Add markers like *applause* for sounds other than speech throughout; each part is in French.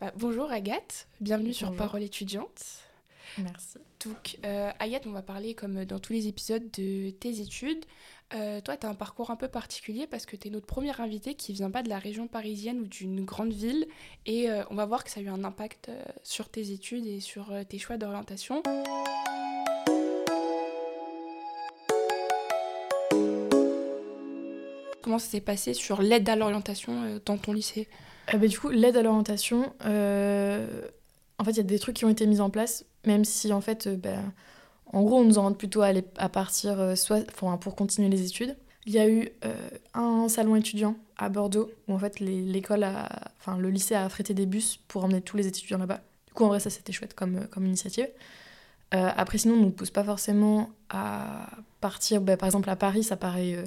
Bah, bonjour Agathe, bienvenue sur. Parole étudiante. Merci. Donc euh, Agathe, on va parler comme dans tous les épisodes de tes études. Euh, toi, tu as un parcours un peu particulier parce que tu es notre première invitée qui vient pas de la région parisienne ou d'une grande ville. Et euh, on va voir que ça a eu un impact sur tes études et sur tes choix d'orientation. Comment ça s'est passé sur l'aide à l'orientation euh, dans ton lycée Euh, bah, du coup, l'aide à l'orientation, euh, en fait, il y a des trucs qui ont été mis en place, même si en fait, euh, bah, en gros, on nous plutôt à, partir soit pour continuer les études. Il y a eu un salon étudiant à Bordeaux où en fait l'école, enfin le lycée a affrété des bus pour emmener tous les étudiants là-bas. Du coup, en vrai, ça c'était chouette comme, initiative. Après, sinon, on ne nous pousse pas forcément à partir, bah, par exemple à Paris, ça paraît.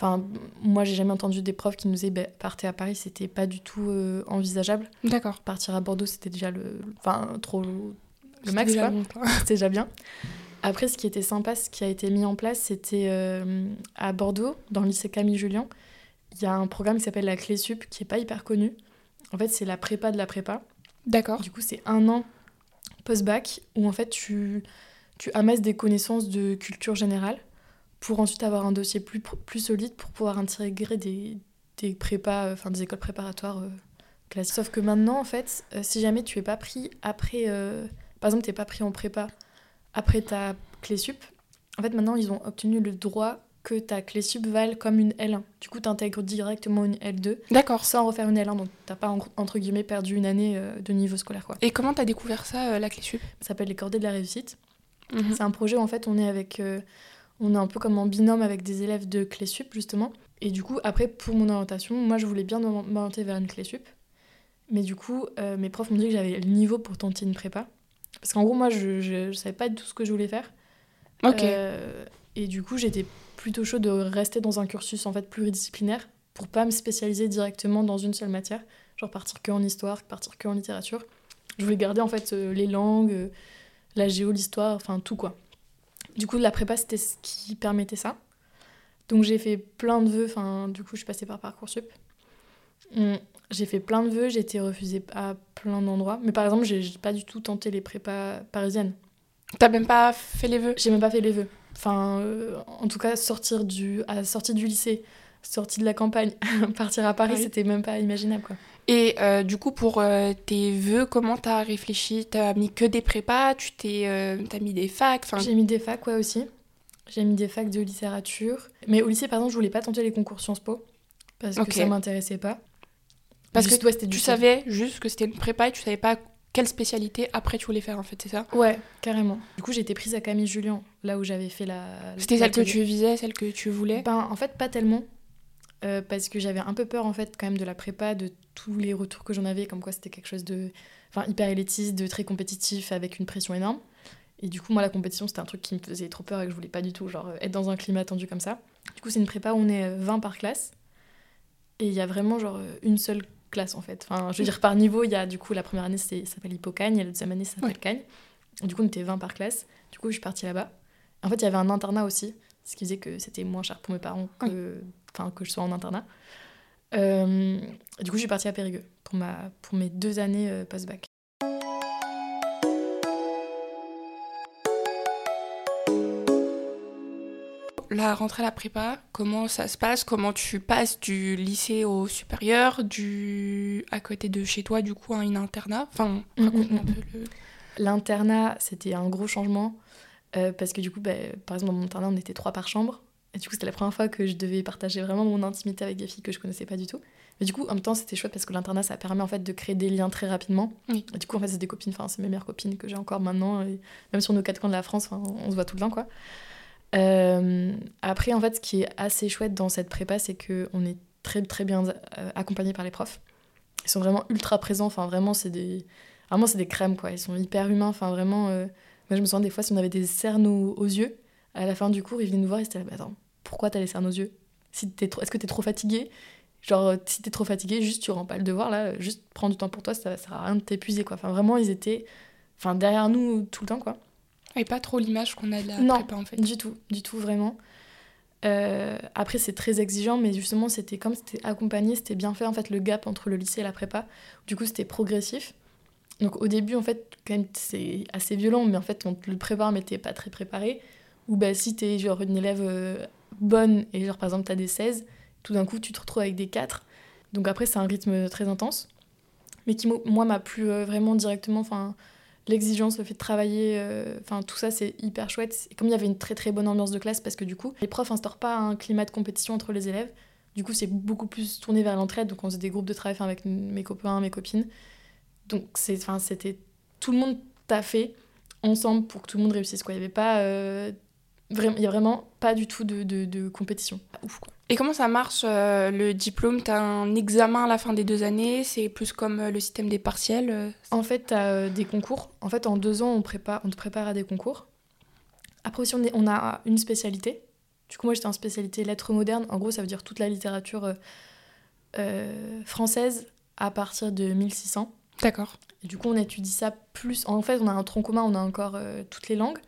Enfin, moi, j'ai jamais entendu des profs qui nous disaient bah, partez à Paris, c'était pas du tout euh, envisageable. D'accord. Partir à Bordeaux, c'était déjà le, enfin, trop le max, déjà quoi. C'était déjà bien. Après, ce qui était sympa, ce qui a été mis en place, c'était euh, à Bordeaux, dans le lycée Camille Julien. Il y a un programme qui s'appelle la Clé Sup, qui est pas hyper connu. En fait, c'est la prépa de la prépa. D'accord. Du coup, c'est un an post-bac où en fait tu, tu amasses des connaissances de culture générale pour ensuite avoir un dossier plus, plus solide pour pouvoir intégrer des, des prépas, euh, enfin des écoles préparatoires euh, classiques. Sauf que maintenant, en fait, euh, si jamais tu es pas pris après, euh, par exemple, tu n'es pas pris en prépa après ta clé sup, en fait, maintenant, ils ont obtenu le droit que ta clé sup vale comme une L1. Du coup, tu intègres directement une L2 D'accord. sans refaire une L1, donc t'as pas en- entre guillemets perdu une année de niveau scolaire quoi. Et comment t'as découvert ça, la clé sup Ça s'appelle les cordées de la réussite. Mhm. C'est un projet où en fait on est avec, euh, on est un peu comme en binôme avec des élèves de clé sup justement. Et du coup après pour mon orientation, moi je voulais bien m'orienter vers une clé sup, mais du coup euh, mes profs m'ont dit que j'avais le niveau pour tenter une prépa. Parce qu'en gros moi je, je, je savais pas du tout ce que je voulais faire. Ok. Euh, et du coup, j'étais plutôt chaud de rester dans un cursus en fait pluridisciplinaire pour pas me spécialiser directement dans une seule matière, genre partir que en histoire, partir que en littérature. Je voulais garder en fait euh, les langues, la géo, l'histoire, enfin tout quoi. Du coup, la prépa c'était ce qui permettait ça. Donc j'ai fait plein de vœux, enfin du coup, je suis passée par Parcoursup. Hum, J'ai fait plein de vœux, j'ai été refusée à plein d'endroits. Mais par exemple, j'ai pas du tout tenté les prépas parisiennes. T'as même pas fait les vœux? J'ai même pas fait les vœux. Enfin, euh, en tout cas, sortir du, à sortie du lycée, sortie de la campagne, *laughs* partir à Paris, oui. c'était même pas imaginable, quoi. Et euh, du coup, pour euh, tes vœux, comment t'as réfléchi? T'as mis que des prépas? Tu t'es, euh, t'as mis des facs? J'ai mis des facs, ouais, aussi. J'ai mis des facs de littérature. Mais au lycée, par exemple, je voulais pas tenter les concours Sciences Po, parce que ça m'intéressait pas. Parce que Juste, ouais, c'était du Tu savais juste que c'était une prépa et tu savais pas quelle spécialité après tu voulais faire en fait, c'est ça? Ouais, carrément. Du coup, j'ai été prise à Camille Julien, là où j'avais fait la. C'était celle que tu visais, celle que tu voulais? Ben, en fait, pas tellement. Euh, parce que j'avais un peu peur, en fait, quand même, de la prépa, de tous les retours que j'en avais, comme quoi c'était quelque chose de enfin, hyper élitiste, de très compétitif, avec une pression énorme. Et du coup, moi, la compétition, c'était un truc qui me faisait trop peur et que je voulais pas du tout, genre, euh, être dans un climat tendu comme ça. Du coup, c'est une prépa où on est euh, 20 par classe. Et il y a vraiment, genre, euh, une seule classe, en fait. Enfin, je veux dire, par niveau, il y a, du coup, la première année, ça s'appelle Hippocagne, et la deuxième année, ça s'appelle Ouais. Cagne. Du coup, on était 20 par classe. Du coup, je suis partie là-bas. En fait, il y avait un internat aussi, ce qui faisait que c'était moins cher pour mes parents que, enfin, que je sois en internat. Euh, du coup, je suis partie à Périgueux pour, ma, pour mes deux années euh, post-bac. La rentrée à la prépa, comment ça se passe? Comment tu passes du lycée au supérieur, du à côté de chez toi, du coup, à un internat? Enfin, *laughs* Mm, raconte-moi mm, un peu le... L'internat, c'était un gros changement euh, parce que du coup, bah, par exemple, dans mon internat, on était trois par chambre. Et du coup, c'était la première fois que je devais partager vraiment mon intimité avec des filles que je connaissais pas du tout. Mais du coup, en même temps, c'était chouette parce que l'internat, ça permet en fait de créer des liens très rapidement. Oui. Et du coup, en fait, c'est des copines, enfin, c'est mes meilleures copines que j'ai encore maintenant. Et même sur nos quatre coins de la France, on se voit tout le temps, quoi. Euh, après, en fait, ce qui est assez chouette dans cette prépa, c'est que on est très très bien euh, accompagné par les profs. Ils sont vraiment ultra présents. Enfin, vraiment, c'est des vraiment c'est des crèmes quoi. Ils sont hyper humains. Enfin, vraiment. euh, Moi, je me souviens des fois si on avait des cernes aux, aux yeux, à la fin du cours, ils venaient nous voir. Ils étaient là, Mais attends, pourquoi t'as les cernes aux yeux? Si t'es trop, est-ce que t'es trop fatigué? Genre, si t'es trop fatigué, juste tu rends pas le devoir là. Juste prends du temps pour toi. Ça, ça sert à rien de t'épuiser quoi. Enfin, vraiment, ils étaient, enfin, derrière nous tout le temps quoi. Et pas trop l'image qu'on a de la Non. prépa en fait. Du tout, du tout, vraiment. Euh, après, c'est très exigeant, mais justement, c'était comme c'était accompagné, c'était bien fait, en fait, le gap entre le lycée et la prépa. Du coup, c'était progressif. Donc, au début, en fait, quand même, c'est assez violent, mais en fait, on te le prépare, mais t'es pas très préparé. Ou bah, si t'es genre une élève euh, bonne, et genre, par exemple, t'as des 16, tout d'un coup, tu te retrouves avec des 4. Donc, après, c'est un rythme très intense, mais qui, mo- moi, m'a plu euh, vraiment directement. Enfin, l'exigence, le fait de travailler, euh, enfin tout ça c'est hyper chouette. Et comme il y avait une très très bonne ambiance de classe, parce que du coup, les profs instaurent pas un climat de compétition entre les élèves. Du coup, c'est beaucoup plus tourné vers l'entraide. Donc, on faisait des groupes de travail avec mes copains, mes copines. Donc, c'était tout le monde taffé ensemble pour que tout le monde réussisse. Quoi. Il y avait pas, vraiment, il y a vraiment pas du tout de, de, de compétition. Ouf quoi. Et comment ça marche euh, le diplôme? T'as un examen à la fin des deux années C'est plus comme euh, le système des partiels euh, En fait, tu as des concours. En fait, en deux ans, on, prépare, on te prépare à des concours. Après aussi, on, est- on a une spécialité. Du coup, moi, j'étais en spécialité lettres modernes. En gros, ça veut dire toute la littérature euh, euh, française à partir de 1600. D'accord. Et du coup, on étudie ça plus. En fait, on a un tronc commun, on a encore euh, toutes les langues,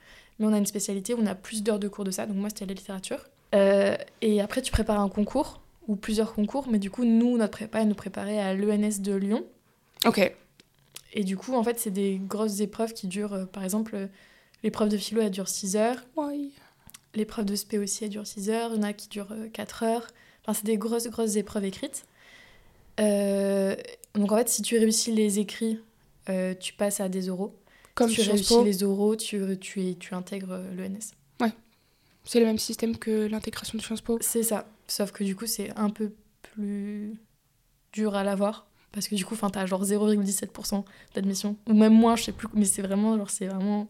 mais on a une spécialité on a plus d'heures de cours de ça. Donc, moi, c'était la littérature. Euh, et après, tu prépares un concours ou plusieurs concours, mais du coup, nous, notre prépa, elle nous préparait à l'ENS de Lyon. Ok. Et du coup, en fait, c'est des grosses épreuves qui durent, euh, par exemple, euh, l'épreuve de philo, elle dure 6 heures. Ouais. L'épreuve de spé aussi, elle dure 6 heures. Il y en a qui durent 4 heures. Enfin, c'est des grosses, grosses épreuves écrites. Euh, donc, en fait, si tu réussis les écrits, euh, tu passes à des euros. Comme tu Sciences réussis Po, les euros, tu, tu, tu intègres euh, l'ENS. c'est le même système que l'intégration de Sciences Po. C'est ça. Sauf que du coup, c'est un peu plus dur à l'avoir. Parce que du coup, t'as genre 0,17% d'admission. Ou même moins, je sais plus. Mais c'est vraiment, genre, c'est vraiment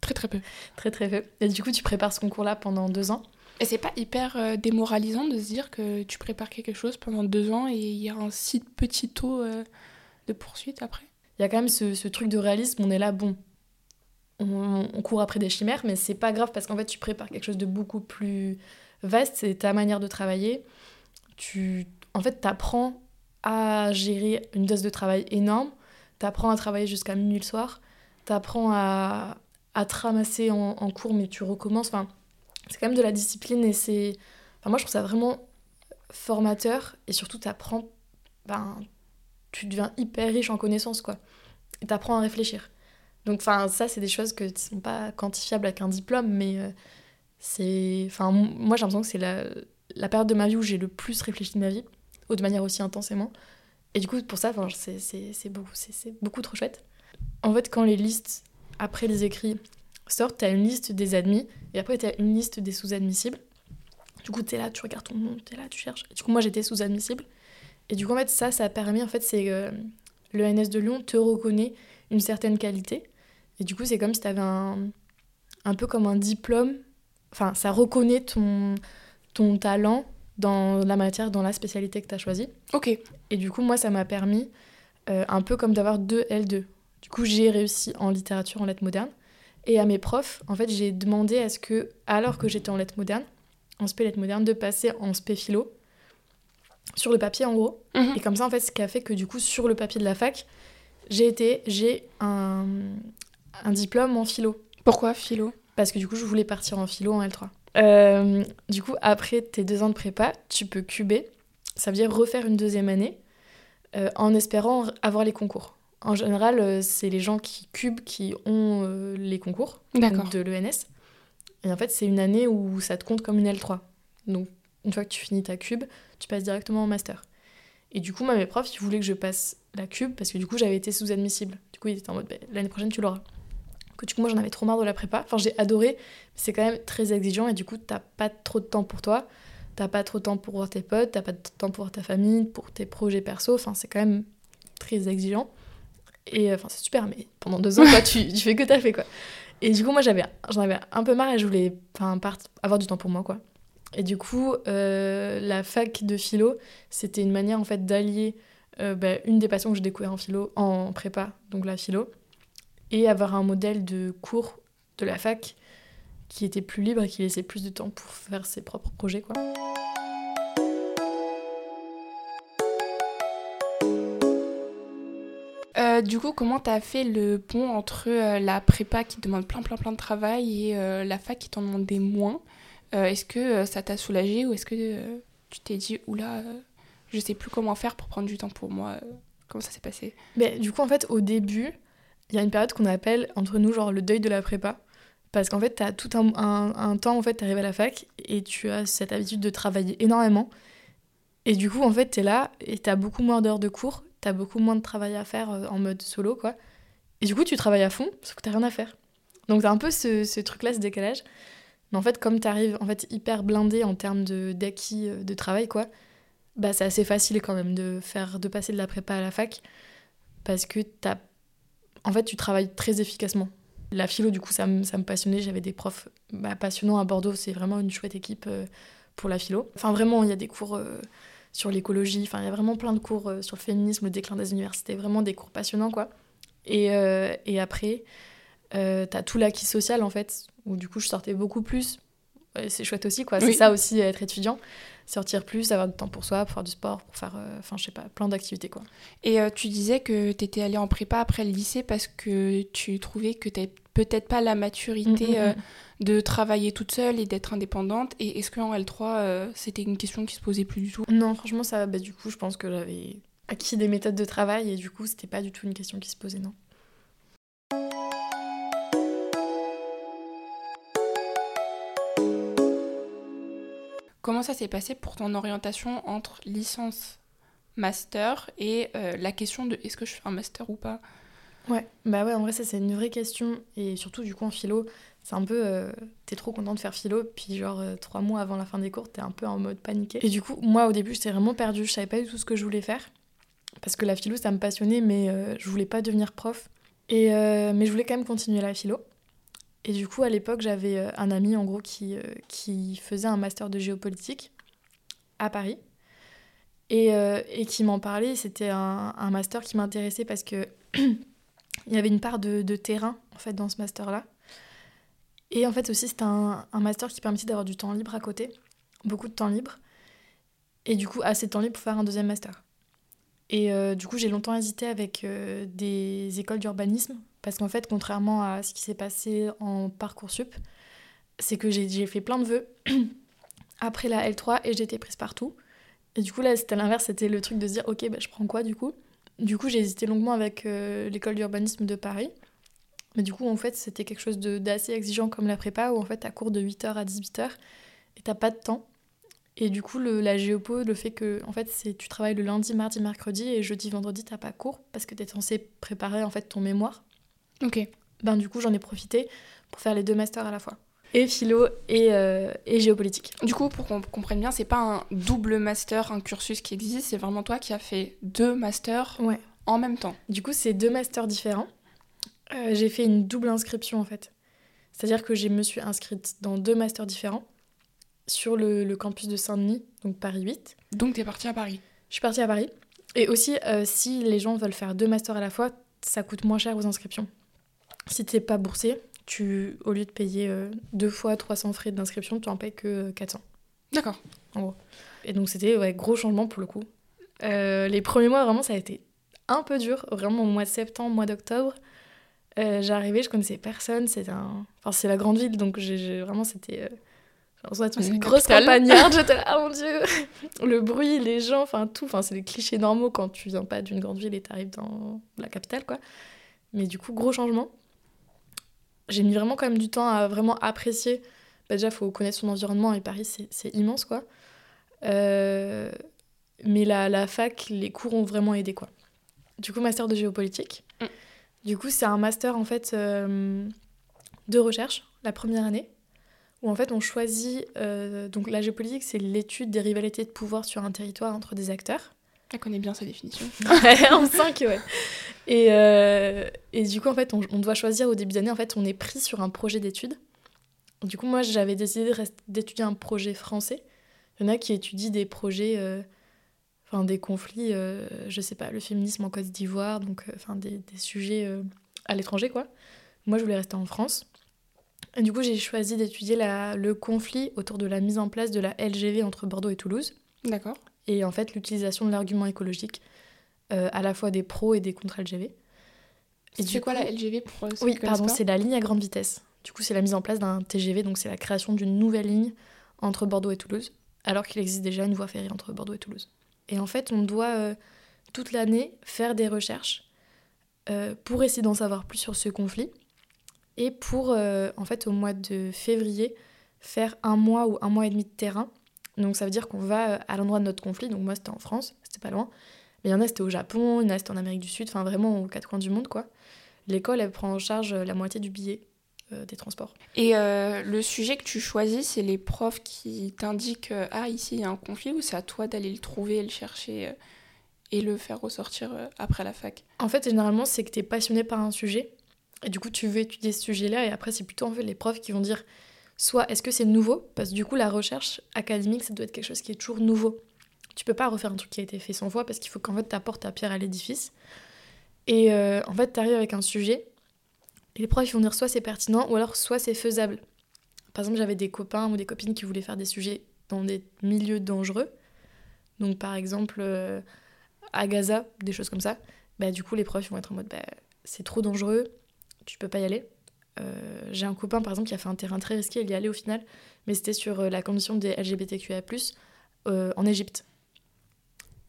Très très peu. Très très peu. Et du coup, tu prépares ce concours-là pendant deux ans. Et c'est pas hyper euh, démoralisant de se dire que tu prépares quelque chose pendant deux ans et il y a un si petit taux euh, de poursuite après? Il y a quand même ce, truc de réalisme. On est là, bon, on, court après des chimères, mais c'est pas grave parce qu'en fait, tu prépares quelque chose de beaucoup plus vaste. C'est ta manière de travailler. Tu, en fait, t'apprends à gérer une dose de travail énorme. T'apprends à travailler jusqu'à minuit le soir. T'apprends à, à te ramasser en, en cours, mais tu recommences. Enfin, c'est quand même de la discipline et c'est. Enfin, moi, je trouve ça vraiment formateur et surtout, t'apprends. Ben, tu deviens hyper riche en connaissances, quoi. Et t'apprends à réfléchir. Donc, enfin, ça, c'est des choses que ne sont pas quantifiables avec un diplôme, mais euh, c'est. Enfin, moi, j'ai l'impression que c'est la, la période de ma vie où j'ai le plus réfléchi de ma vie, ou de manière aussi intensément. Et du coup, pour ça, c'est beaucoup, beaucoup trop chouette. En fait, quand les listes, après les écrits, sortent, t'as une liste des admis, et après, t'as une liste des sous-admissibles. Du coup, t'es là, tu regardes ton nom, t'es là, tu cherches. Du coup, moi, j'étais sous-admissible. Et du coup, en fait, ça, ça a permis, en fait, c'est euh, le NS de Lyon te reconnaît une certaine qualité. Et du coup, c'est comme si t'avais un, un peu comme un diplôme. Enfin, ça reconnaît ton, ton talent dans la matière, dans la spécialité que t'as choisie. Ok. Et du coup, moi, ça m'a permis euh, un peu comme d'avoir deux L2. Du coup, j'ai réussi en littérature, en lettres modernes. Et à mes profs, en fait, j'ai demandé à ce que, alors que j'étais en lettres modernes, en spé lettres modernes, de passer en spé philo, sur le papier en gros. Mhm. Et comme ça, en fait, ce qui a fait que du coup, sur le papier de la fac, j'ai été, j'ai un, un diplôme en philo. Pourquoi philo Parce que du coup, je voulais partir en philo en L3. Euh, du coup, après tes deux ans de prépa, tu peux cuber. Ça veut dire refaire une deuxième année euh, en espérant avoir les concours. En général, euh, c'est les gens qui cubent qui ont euh, les concours de l'ENS. Et en fait, c'est une année où ça te compte comme une L3. Donc, une fois que tu finis ta cube, tu passes directement en master. Et du coup, moi, mes profs, ils voulaient que je passe la cube parce que du coup, j'avais été sous-admissible. Du coup, ils étaient en mode, bah, l'année prochaine, tu l'auras. Que du coup, moi, j'en avais trop marre de la prépa. Enfin, j'ai adoré, mais c'est quand même très exigeant et du coup, t'as pas trop de temps pour toi. T'as pas trop de temps pour voir tes potes, t'as pas de temps pour voir ta famille, pour tes projets perso. Enfin, c'est quand même très exigeant. Et euh, enfin, c'est super, mais pendant deux ans, quoi, tu, tu fais que t'as fait, quoi. Et du coup, moi, j'avais, j'en avais un peu marre et je voulais enfin, avoir du temps pour moi, quoi. Et du coup, euh, la fac de philo, c'était une manière, en fait, d'allier euh, bah, une des passions que j'ai découvert en philo, en prépa, donc la philo, et avoir un modèle de cours de la fac qui était plus libre et qui laissait plus de temps pour faire ses propres projets, quoi. Euh, du coup, comment tu as fait le pont entre la prépa qui demande plein, plein, plein de travail et la fac qui t'en demandait moins? Est-ce que ça t'a soulagé ou est-ce que tu t'es dit, oula, je sais plus comment faire pour prendre du temps pour moi Comment ça s'est passé? Mais, Du coup, en fait, au début, il y a une période qu'on appelle entre nous, genre le deuil de la prépa. Parce qu'en fait, tu as tout un, un, temps, en fait, tu arrives à la fac et tu as cette habitude de travailler énormément. Et du coup, en fait, tu es là et tu as beaucoup moins d'heures de cours t'as beaucoup moins de travail à faire euh, en mode solo, quoi. Et du coup, tu travailles à fond, sauf que t'as rien à faire. Donc t'as un peu ce, ce truc-là, ce décalage. Mais en fait, comme t'arrives en fait hyper blindé en termes d'acquis de, de, travail, quoi, bah c'est assez facile quand même de faire de passer de la prépa à la fac parce que t'as en fait tu travailles très efficacement. La philo, du coup, ça me, passionnait. J'avais des profs bah, passionnants à Bordeaux. C'est vraiment une chouette équipe euh, pour la philo. Enfin, vraiment, il y a des cours euh, sur l'écologie. Enfin, il y a vraiment plein de cours euh, sur le féminisme, le déclin des universités, vraiment des cours passionnants, quoi. Et, euh, et après, euh, t'as tout l'acquis social, en fait, où du coup, je sortais beaucoup plus. c'est chouette aussi, quoi. C'est ça aussi, être étudiant. Sortir plus, avoir du temps pour soi, pour faire du sport, pour faire, enfin, je sais pas, plein d'activités, quoi. Et tu disais que t'étais allée en prépa après le lycée parce que tu trouvais que t'avais peut-être pas la maturité... Mm, mm, mm de travailler toute seule et d'être indépendante. Et est-ce qu'en L3, euh, c'était une question qui se posait plus du tout? Non, franchement, ça, bah, du coup, je pense que j'avais acquis des méthodes de travail et du coup, c'était pas du tout une question qui se posait, non. Comment ça s'est passé pour ton orientation entre licence, master et euh, la question de est-ce que je fais un master ou pas? Ouais, bah ouais, en vrai, ça c'est une vraie question. Et surtout, du coup, en philo, c'est un peu. Euh, t'es trop content de faire philo, puis genre euh, trois mois avant la fin des cours, t'es un peu en mode paniqué. Et du coup, moi au début, j'étais vraiment perdue, je savais pas du tout ce que je voulais faire. Parce que la philo, ça me passionnait, mais je voulais pas devenir prof. Et, mais je voulais quand même continuer la philo. Et du coup, à l'époque, j'avais un ami en gros qui, qui faisait un master de géopolitique à Paris. Et, et qui m'en parlait. C'était un, master qui m'intéressait parce que *clears throat* il y avait une part de, terrain en fait dans ce master-là. Et en fait aussi c'était un, un, master qui permettait d'avoir du temps libre à côté, beaucoup de temps libre, et du coup assez de temps libre pour faire un deuxième master. Et euh, du coup j'ai longtemps hésité avec euh, des écoles d'urbanisme, parce qu'en fait contrairement à ce qui s'est passé en Parcoursup, c'est que j'ai fait plein de vœux *clears throat* après la L3 et j'ai été prise partout. Et du coup là c'était l'inverse, c'était le truc de se dire ok bah, je prends quoi du coup? Du coup j'ai hésité longuement avec euh, l'école d'urbanisme de Paris. Mais du coup, en fait, c'était quelque chose d'assez exigeant comme la prépa, où en fait, t'as cours de 8h à 18h et t'as pas de temps. Et du coup, le, la géopo, le fait que en fait, tu travailles le lundi, mardi, mercredi et jeudi, vendredi, t'as pas cours parce que t'es censé préparer en fait ton mémoire. Ok. Ben du coup, j'en ai profité pour faire les deux masters à la fois. Et philo et, euh, et géopolitique. Du coup, pour qu'on comprenne bien, c'est pas un double master, un cursus qui existe, c'est vraiment toi qui as fait deux masters ouais. en même temps. Du coup, c'est deux masters différents. Euh, j'ai fait une double inscription en fait. C'est-à-dire que je me suis inscrite dans deux masters différents sur le, le campus de Saint-Denis, donc Paris 8. Donc tu es partie à Paris Je suis partie à Paris. Et aussi, euh, si les gens veulent faire deux masters à la fois, ça coûte moins cher aux inscriptions. Si tu n'es pas boursé, tu, au lieu de payer euh, deux fois 300 frais d'inscription, tu en payes que 400. D'accord. En gros. Et donc c'était ouais, gros changement pour le coup. les premiers mois, vraiment, ça a été un peu dur. Vraiment, au mois de septembre, mois d'octobre. Euh, j'arrivais, je connaissais personne. C'est un... enfin, c'est la grande ville, donc j'ai, vraiment, c'était. Euh... une grosse campagnarde. J'étais *laughs* là, oh mon dieu Le bruit, les gens, enfin tout. Enfin, c'est les clichés normaux quand tu viens pas d'une grande ville et t'arrives dans la capitale, quoi. Mais du coup, gros changement. J'ai mis vraiment quand même du temps à vraiment apprécier. Bah, déjà, il faut connaître son environnement et Paris, c'est immense, quoi. Euh, mais la, la fac, les cours ont vraiment aidé, quoi. Du coup, master de géopolitique. Mm. Du coup, c'est un master en fait euh, de recherche, la première année, où en fait on choisit. Euh, donc la géopolitique, c'est l'étude des rivalités de pouvoir sur un territoire entre des acteurs. Elle connaît bien sa définition. *laughs* en 5, ouais. Et, euh, et, du coup, en fait, on, on, doit choisir au début d'année, en fait, on est pris sur un projet d'étude. Du coup, moi, j'avais décidé d'étudier un projet français. Il y en a qui étudient des projets enfin des conflits, euh, je sais pas, le féminisme en Côte d'Ivoire, donc euh, enfin des, des, sujets euh, à l'étranger quoi. Moi je voulais rester en France. Et du coup j'ai choisi d'étudier le conflit autour de la mise en place de la LGV entre Bordeaux et Toulouse. D'accord. Et en fait l'utilisation de l'argument écologique, à la fois des pros et des contre-LGV. Et c'est quoi la LGV pour Oui, pardon, c'est la ligne à grande vitesse. Du coup, c'est la mise en place d'un TGV, donc c'est la création d'une nouvelle ligne entre Bordeaux et Toulouse, alors qu'il existe déjà une voie ferrée entre Bordeaux et Toulouse. Et en fait, on doit euh, toute l'année faire des recherches euh, pour essayer d'en savoir plus sur ce conflit et pour, euh, en fait, au mois de février, faire un mois ou un mois et demi de terrain. Donc ça veut dire qu'on va à l'endroit de notre conflit. Donc moi, c'était en France, c'était pas loin. Mais il y en a, c'était au Japon, il y en a, c'était en Amérique du Sud, enfin vraiment aux quatre coins du monde, quoi. L'école, elle prend en charge la moitié du billet des transports. Et le sujet que tu choisis, c'est les profs qui t'indiquent Ah, ici, il y a un conflit, ou c'est à toi d'aller le trouver le chercher et le faire ressortir euh, après la fac? En fait, généralement, c'est que tu es passionné par un sujet et du coup, tu veux étudier ce sujet-là et après, c'est plutôt en fait les profs qui vont dire soit est-ce que c'est nouveau? Parce que du coup, la recherche académique, ça doit être quelque chose qui est toujours nouveau. Tu peux pas refaire un truc qui a été fait 100 fois parce qu'il faut qu'en fait, tu apportes ta pierre à l'édifice. Et euh, en fait, tu arrives avec un sujet et les profs vont dire soit c'est pertinent ou alors soit c'est faisable. Par exemple, j'avais des copains ou des copines qui voulaient faire des sujets dans des milieux dangereux. Donc, par exemple, euh, à Gaza, des choses comme ça, bah, du coup, les profs vont être en mode bah, c'est trop dangereux, tu peux pas y aller. Euh, j'ai un copain, par exemple, qui a fait un terrain très risqué, il y allait au final, mais c'était sur euh, la condition des LGBTQIA, euh, en Égypte.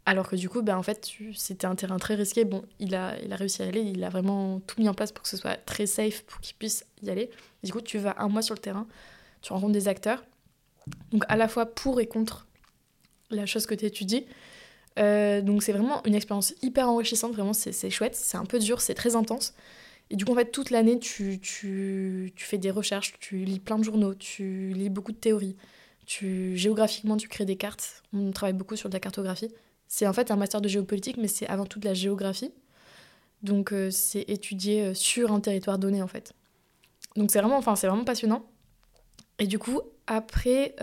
Alors que du coup, bah, en fait, c'était un terrain très risqué. Bon, il a, il a réussi à y aller, il a vraiment tout mis en place pour que ce soit très safe, pour qu'il puisse y aller. Du coup, tu vas un mois sur le terrain, tu rencontres des acteurs, donc à la fois pour et contre la chose que tu étudies. Donc c'est vraiment une expérience hyper enrichissante, vraiment c'est chouette, c'est un peu dur, c'est très intense. Et du coup en fait toute l'année tu, tu, tu, fais des recherches, tu lis plein de journaux, tu lis beaucoup de théories, tu, géographiquement tu crées des cartes, on travaille beaucoup sur de la cartographie. C'est en fait un master de géopolitique mais c'est avant tout de la géographie. Donc euh, c'est étudier euh, sur un territoire donné en fait. Donc c'est vraiment, enfin, c'est vraiment passionnant. Et du coup après,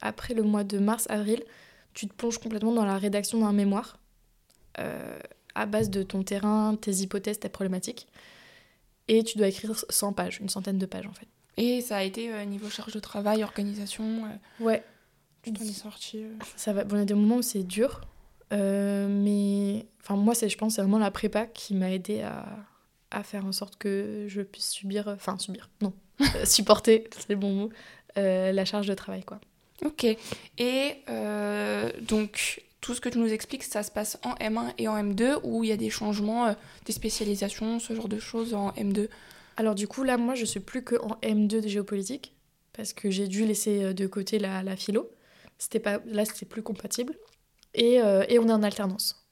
après le mois de mars-avril, tu te plonges complètement dans la rédaction d'un mémoire euh, à base de ton terrain, tes hypothèses, tes problématiques. Et tu dois écrire 100 pages, une centaine de pages en fait. Et ça a été euh, niveau charge de travail, organisation euh, Ouais. Tu t'en es sorti Ça va. Bon, il y a des moments où c'est dur. mais enfin, moi, je pense c'est vraiment la prépa qui m'a aidé à, à, faire en sorte que je puisse subir. Enfin, subir, non. *laughs* supporter, *laughs* c'est le bon mot. la charge de travail, quoi. Ok. Et euh, donc, tout ce que tu nous expliques, ça se passe en M1 et en M2, où il y a des changements, euh, des spécialisations, ce genre de choses en M2 Alors du coup, là, moi, je suis plus que en M2 de géopolitique, parce que j'ai dû laisser euh, de côté la, la philo. C'était pas, là, c'était plus compatible. Et, et on est en alternance.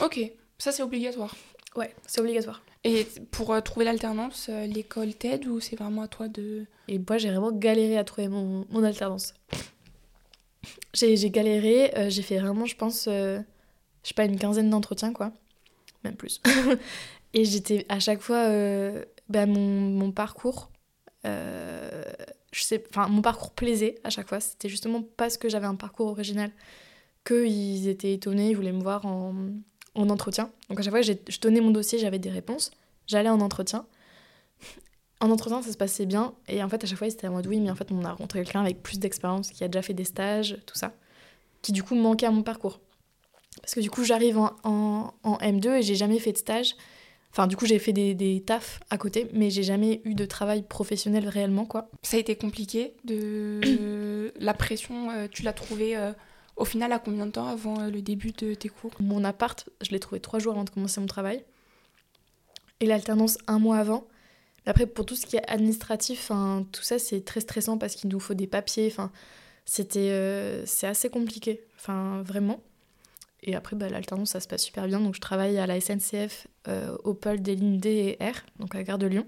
Ok, ça c'est obligatoire. Ouais, c'est obligatoire. Et pour euh, trouver l'alternance, euh, l'école t'aide ou c'est vraiment à toi de... Et moi, j'ai vraiment galéré à trouver mon, mon alternance. J'ai galéré, euh, j'ai fait vraiment, je pense, je sais pas, une quinzaine d'entretiens, quoi. Même plus. *laughs* Et j'étais à chaque fois, bah, mon, mon, parcours, je sais, enfin, mon parcours plaisait à chaque fois. C'était justement parce que j'avais un parcours original qu'ils étaient étonnés, ils voulaient me voir en en entretien. Donc à chaque fois, je donnais mon dossier, j'avais des réponses. J'allais en entretien. En entretien, ça se passait bien. Et en fait, à chaque fois, ils étaient en mode oui, mais en fait, on a rencontré quelqu'un avec plus d'expérience, qui a déjà fait des stages, tout ça, qui du coup manquait à mon parcours. Parce que du coup, j'arrive en, M2 et j'ai jamais fait de stage. Enfin, du coup, j'ai fait des, des tafs à côté, mais j'ai jamais eu de travail professionnel réellement, quoi. Ça a été compliqué de. *coughs* La pression, euh, tu l'as trouvée euh, au final, à combien de temps avant euh, le début de tes cours? Mon appart, je l'ai trouvé trois jours avant de commencer mon travail. Et l'alternance un mois avant. Après, pour tout ce qui est administratif, tout ça, c'est très stressant parce qu'il nous faut des papiers. c'était, euh, c'est assez compliqué. Enfin, vraiment. Et après, bah, l'alternance, ça se passe super bien. Donc, je travaille à la SNCF euh, au pôle des lignes D et R, donc à la gare de Lyon,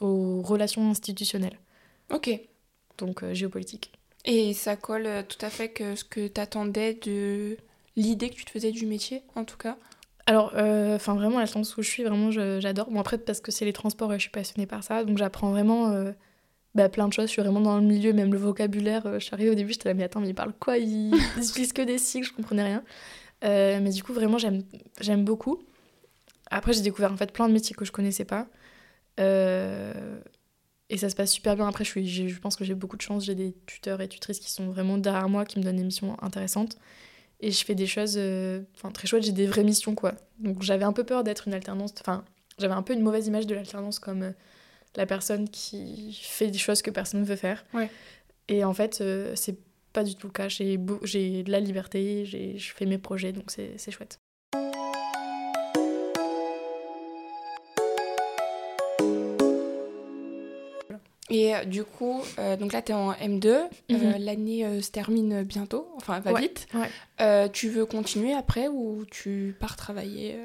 aux relations institutionnelles. Ok. Donc, géopolitique. Et ça colle euh, tout à fait que ce que tu attendais de l'idée que tu te faisais du métier, en tout cas alors, euh, enfin vraiment, la chance où je suis, vraiment, j'adore. Bon, après, parce que c'est les transports et je suis passionnée par ça, donc j'apprends vraiment euh, bah, plein de choses. Je suis vraiment dans le milieu, même le vocabulaire. je suis arrivée au début, j'étais là, mais attends, mais il parle quoi? Il, *laughs* il que des cycles, je comprenais rien. mais du coup, vraiment, j'aime beaucoup. Après, j'ai découvert en fait plein de métiers que je connaissais pas. Et ça se passe super bien. Après, je, suis, je pense que j'ai beaucoup de chance. J'ai des tuteurs et tutrices qui sont vraiment derrière moi, qui me donnent des missions intéressantes. Et je fais des choses euh, très chouettes. J'ai des vraies missions, quoi. Donc j'avais un peu peur d'être une alternance. Enfin, j'avais un peu une mauvaise image de l'alternance comme euh, la personne qui fait des choses que personne ne veut faire. Ouais. Et en fait, euh, c'est pas du tout le cas. J'ai de la liberté, je fais mes projets, donc c'est chouette. Et euh, du coup, euh, donc là, tu es en M2, euh, mhm. l'année se termine bientôt, enfin, va vite. tu veux continuer après ou tu pars travailler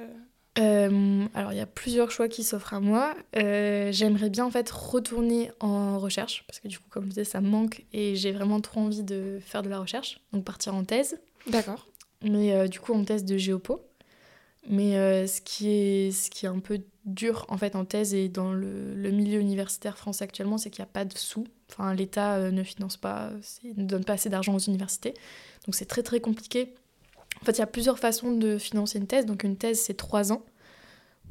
alors, il y a plusieurs choix qui s'offrent à moi. J'aimerais bien en fait retourner en recherche, parce que du coup, comme je disais, ça me manque et j'ai vraiment trop envie de faire de la recherche, donc partir en thèse. D'accord. Mais du coup, en thèse de géopo. Mais ce, qui est, ce qui est un peu dur en fait en thèse et dans le, milieu universitaire français actuellement, c'est qu'il n'y a pas de sous. Enfin, l'État euh, ne finance pas, ne donne pas assez d'argent aux universités. Donc c'est très très compliqué. En fait, il y a plusieurs façons de financer une thèse. Donc une thèse, c'est trois ans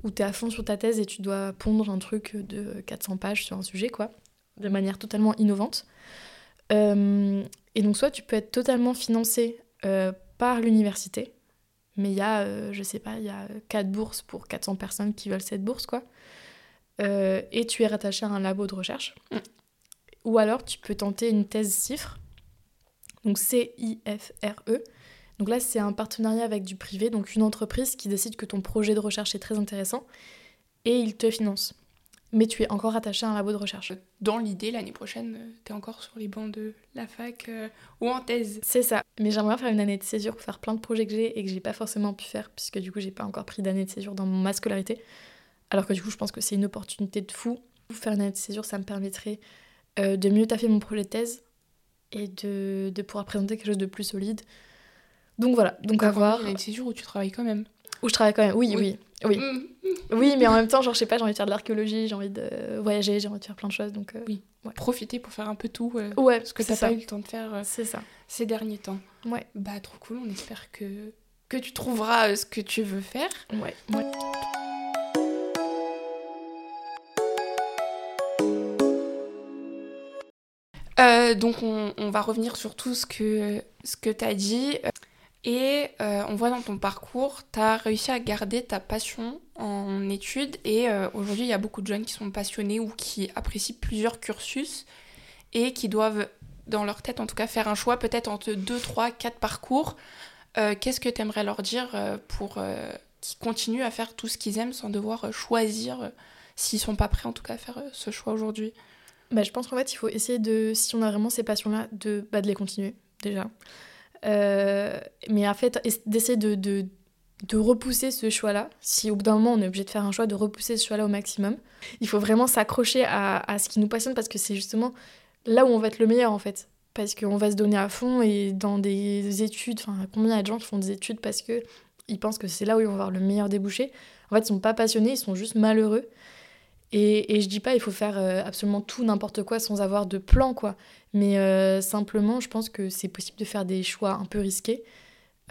où tu es à fond sur ta thèse et tu dois pondre un truc de 400 pages sur un sujet, quoi, de manière totalement innovante. Euh, et donc soit tu peux être totalement financé euh, par l'université, mais il y a, euh, je sais pas, il y a 4 bourses pour 400 personnes qui veulent cette bourse, quoi. Euh, et tu es rattaché à un labo de recherche. Mm. Ou alors tu peux tenter une thèse CIFRE, donc C-I-F-R-E. Donc là, c'est un partenariat avec du privé, donc une entreprise qui décide que ton projet de recherche est très intéressant et il te finance mais tu es encore attaché à un labo de recherche. Dans l'idée, l'année prochaine, euh, tu es encore sur les bancs de la fac euh, ou en thèse. C'est ça. Mais j'aimerais faire une année de césure pour faire plein de projets que j'ai et que j'ai pas forcément pu faire, puisque du coup, j'ai pas encore pris d'année de césure dans ma scolarité. Alors que du coup, je pense que c'est une opportunité de fou. Faire une année de césure, ça me permettrait euh, de mieux taffer mon projet de thèse et de, de, pouvoir présenter quelque chose de plus solide. Donc voilà, donc à voir. Une année de césure où tu travailles quand même. Où je travaille quand même, oui, oui. Oui. Mm. oui, mais en même temps, genre, je sais pas, j'ai envie de faire de l'archéologie, j'ai envie de voyager, j'ai envie de faire plein de choses. Donc, euh, oui. Profiter pour faire un peu tout. Euh, ouais, ce que t'as pas eu le temps de faire euh, c'est ça. ces derniers temps. Ouais. Bah, trop cool. On espère que, que tu trouveras ce que tu veux faire. Ouais. ouais. donc on, on, va revenir sur tout ce que, ce que tu as dit. Et euh, on voit dans ton parcours, tu as réussi à garder ta passion en études et euh, aujourd'hui il y a beaucoup de jeunes qui sont passionnés ou qui apprécient plusieurs cursus et qui doivent, dans leur tête en tout cas, faire un choix peut-être entre 2, 3, 4 parcours. Euh, qu'est-ce que tu aimerais leur dire pour qu'ils continuent à faire tout ce qu'ils aiment sans devoir choisir s'ils sont pas prêts en tout cas à faire ce choix aujourd'hui? Bah, Je pense qu'en fait il faut essayer de, si on a vraiment ces passions-là, de, bah, de les continuer déjà. Mais en fait, d'essayer de, de, de, repousser ce choix-là. Si au bout d'un moment on est obligé de faire un choix, de repousser ce choix-là au maximum. Il faut vraiment s'accrocher à, à, ce qui nous passionne parce que c'est justement là où on va être le meilleur en fait. Parce qu'on va se donner à fond et dans des études, enfin combien il y a de gens qui font des études parce que ils pensent que c'est là où ils vont avoir le meilleur débouché. En fait, ils sont pas passionnés, ils sont juste malheureux. Et, et je dis pas il faut faire euh, absolument tout n'importe quoi sans avoir de plan quoi. Mais euh, simplement, je pense que c'est possible de faire des choix un peu risqués.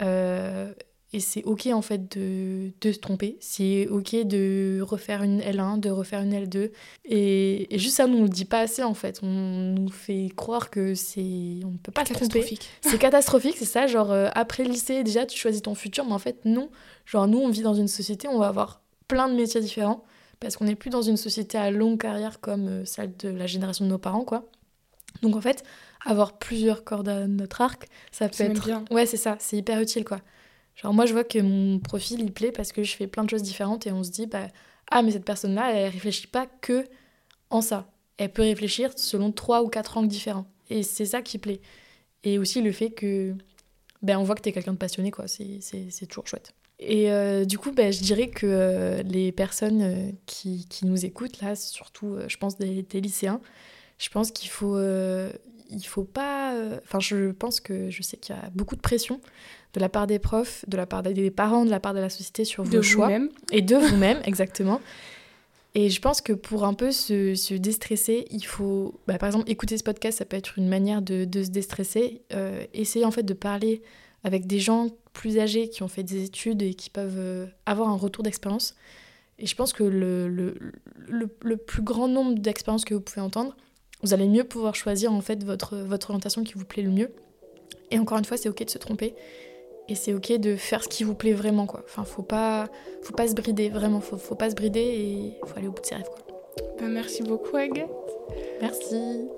Euh, et c'est ok en fait de, de se tromper. C'est ok de refaire une L1, de refaire une L2. Et, et juste ça, nous, on le dit pas assez en fait. On nous fait croire que c'est. On peut pas se tromper. C'est catastrophique, c'est ça. Genre, euh, après le lycée, déjà, tu choisis ton futur. Mais en fait, non. Genre, nous, on vit dans une société, on va avoir plein de métiers différents. Parce qu'on n'est plus dans une société à longue carrière comme celle de la génération de nos parents, quoi. Donc en fait, avoir plusieurs cordes à notre arc, ça peut être. Bien. Ouais, c'est ça, c'est hyper utile quoi. Genre moi je vois que mon profil il plaît parce que je fais plein de choses différentes et on se dit bah ah mais cette personne là elle réfléchit pas que en ça. Elle peut réfléchir selon trois ou quatre angles différents et c'est ça qui plaît. Et aussi le fait que ben on voit que tu es quelqu'un de passionné quoi, c'est toujours chouette. Et euh, du coup, ben, je dirais que euh, les personnes euh, qui, qui, nous écoutent, là, surtout, je pense, des, des lycéens, je pense qu'il faut, il faut pas. Euh, enfin, je pense que je sais qu'il y a beaucoup de pression de la part des profs, de la part des parents, de la part de la société sur vos choix et de vous-même, *laughs* exactement. Et je pense que pour un peu se, se déstresser, il faut, bah, par exemple, écouter ce podcast, ça peut être une manière de, de se déstresser. Euh, essayer en fait de parler avec des gens plus âgés qui ont fait des études et qui peuvent avoir un retour d'expérience. Et je pense que le, le, le, plus grand nombre d'expériences que vous pouvez entendre, vous allez mieux pouvoir choisir en fait votre, votre orientation qui vous plaît le mieux. Et encore une fois, c'est ok de se tromper. Et c'est ok de faire ce qui vous plaît vraiment, quoi. Enfin, faut pas, faut pas se brider, vraiment. Faut, faut pas se brider et faut aller au bout de ses rêves, quoi. Ben, merci beaucoup, Agathe. Merci.